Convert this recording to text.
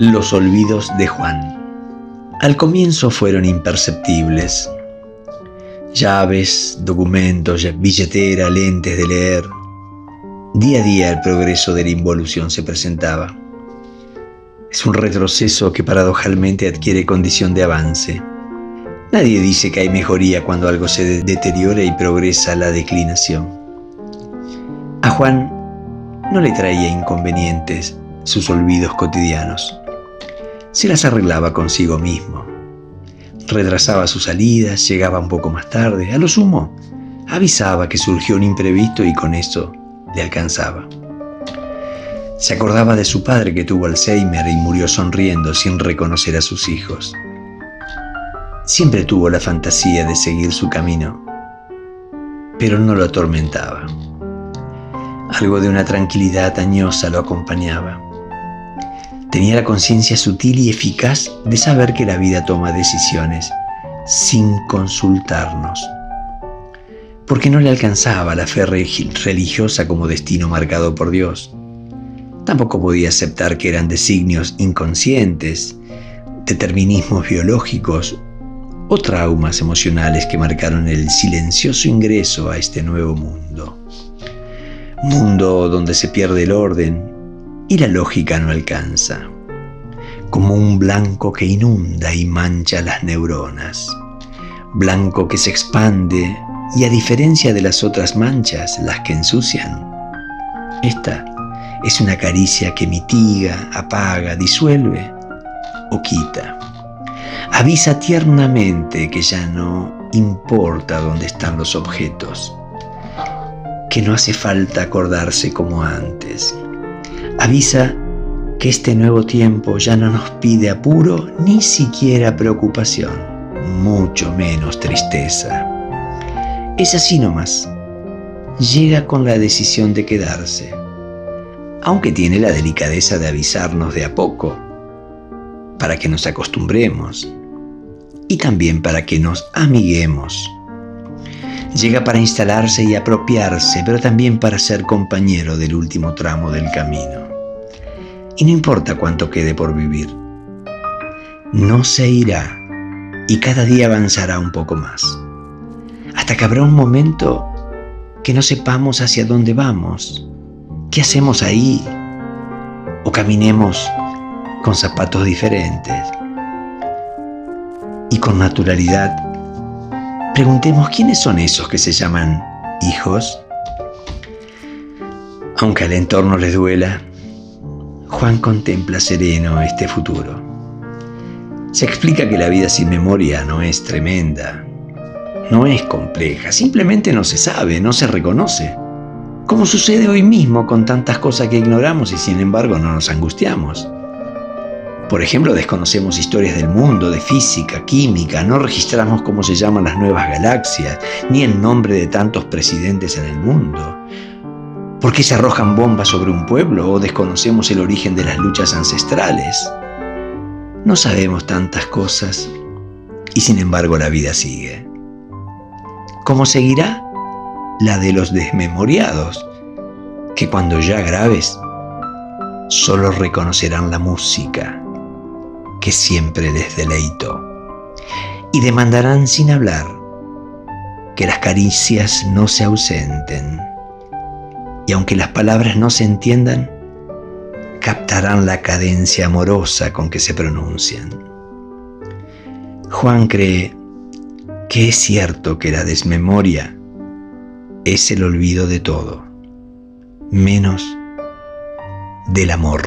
Los olvidos de Juan. Al comienzo fueron imperceptibles. Llaves, documentos, billetera, lentes de leer. Día a día el progreso de la involución se presentaba. Es un retroceso que paradojalmente adquiere condición de avance. Nadie dice que hay mejoría cuando algo se deteriora y progresa la declinación. A Juan no le traía inconvenientes sus olvidos cotidianos se las arreglaba consigo mismo. Retrasaba sus salidas, llegaba un poco más tarde, a lo sumo, avisaba que surgió un imprevisto y con eso le alcanzaba. Se acordaba de su padre que tuvo Alzheimer y murió sonriendo sin reconocer a sus hijos. Siempre tuvo la fantasía de seguir su camino, pero no lo atormentaba. Algo de una tranquilidad añosa lo acompañaba. Tenía la conciencia sutil y eficaz de saber que la vida toma decisiones sin consultarnos. Porque no le alcanzaba la fe religiosa como destino marcado por Dios. Tampoco podía aceptar que eran designios inconscientes, determinismos biológicos o traumas emocionales que marcaron el silencioso ingreso a este nuevo mundo. Mundo donde se pierde el orden, y la lógica no alcanza, como un blanco que inunda y mancha las neuronas, blanco que se expande y a diferencia de las otras manchas, las que ensucian, esta es una caricia que mitiga, apaga, disuelve o quita. Avisa tiernamente que ya no importa dónde están los objetos, que no hace falta acordarse como antes, avisa que este nuevo tiempo ya no nos pide apuro ni siquiera preocupación, mucho menos tristeza. Es así nomás. Llega con la decisión de quedarse, aunque tiene la delicadeza de avisarnos de a poco, para que nos acostumbremos y también para que nos amiguemos. Llega para instalarse y apropiarse, pero también para ser compañero del último tramo del camino y no importa cuánto quede por vivir. No se irá y cada día avanzará un poco más, hasta que habrá un momento que no sepamos hacia dónde vamos, qué hacemos ahí, o caminemos con zapatos diferentes. Y con naturalidad, preguntemos quiénes son esos que se llaman hijos. Aunque al entorno les duela, Juan contempla sereno este futuro. Se explica que la vida sin memoria no es tremenda, no es compleja, simplemente no se sabe, no se reconoce. Como sucede hoy mismo con tantas cosas que ignoramos y sin embargo no nos angustiamos. Por ejemplo, desconocemos historias del mundo, de física, química, no registramos cómo se llaman las nuevas galaxias, ni el nombre de tantos presidentes en el mundo. ¿Por qué se arrojan bombas sobre un pueblo o desconocemos el origen de las luchas ancestrales? No sabemos tantas cosas y sin embargo la vida sigue. ¿Cómo seguirá? La de los desmemoriados, que cuando ya graves solo reconocerán la música que siempre les deleito y demandarán sin hablar que las caricias no se ausenten y aunque las palabras no se entiendan, captarán la cadencia amorosa con que se pronuncian. Juan cree que es cierto que la desmemoria es el olvido de todo, menos del amor.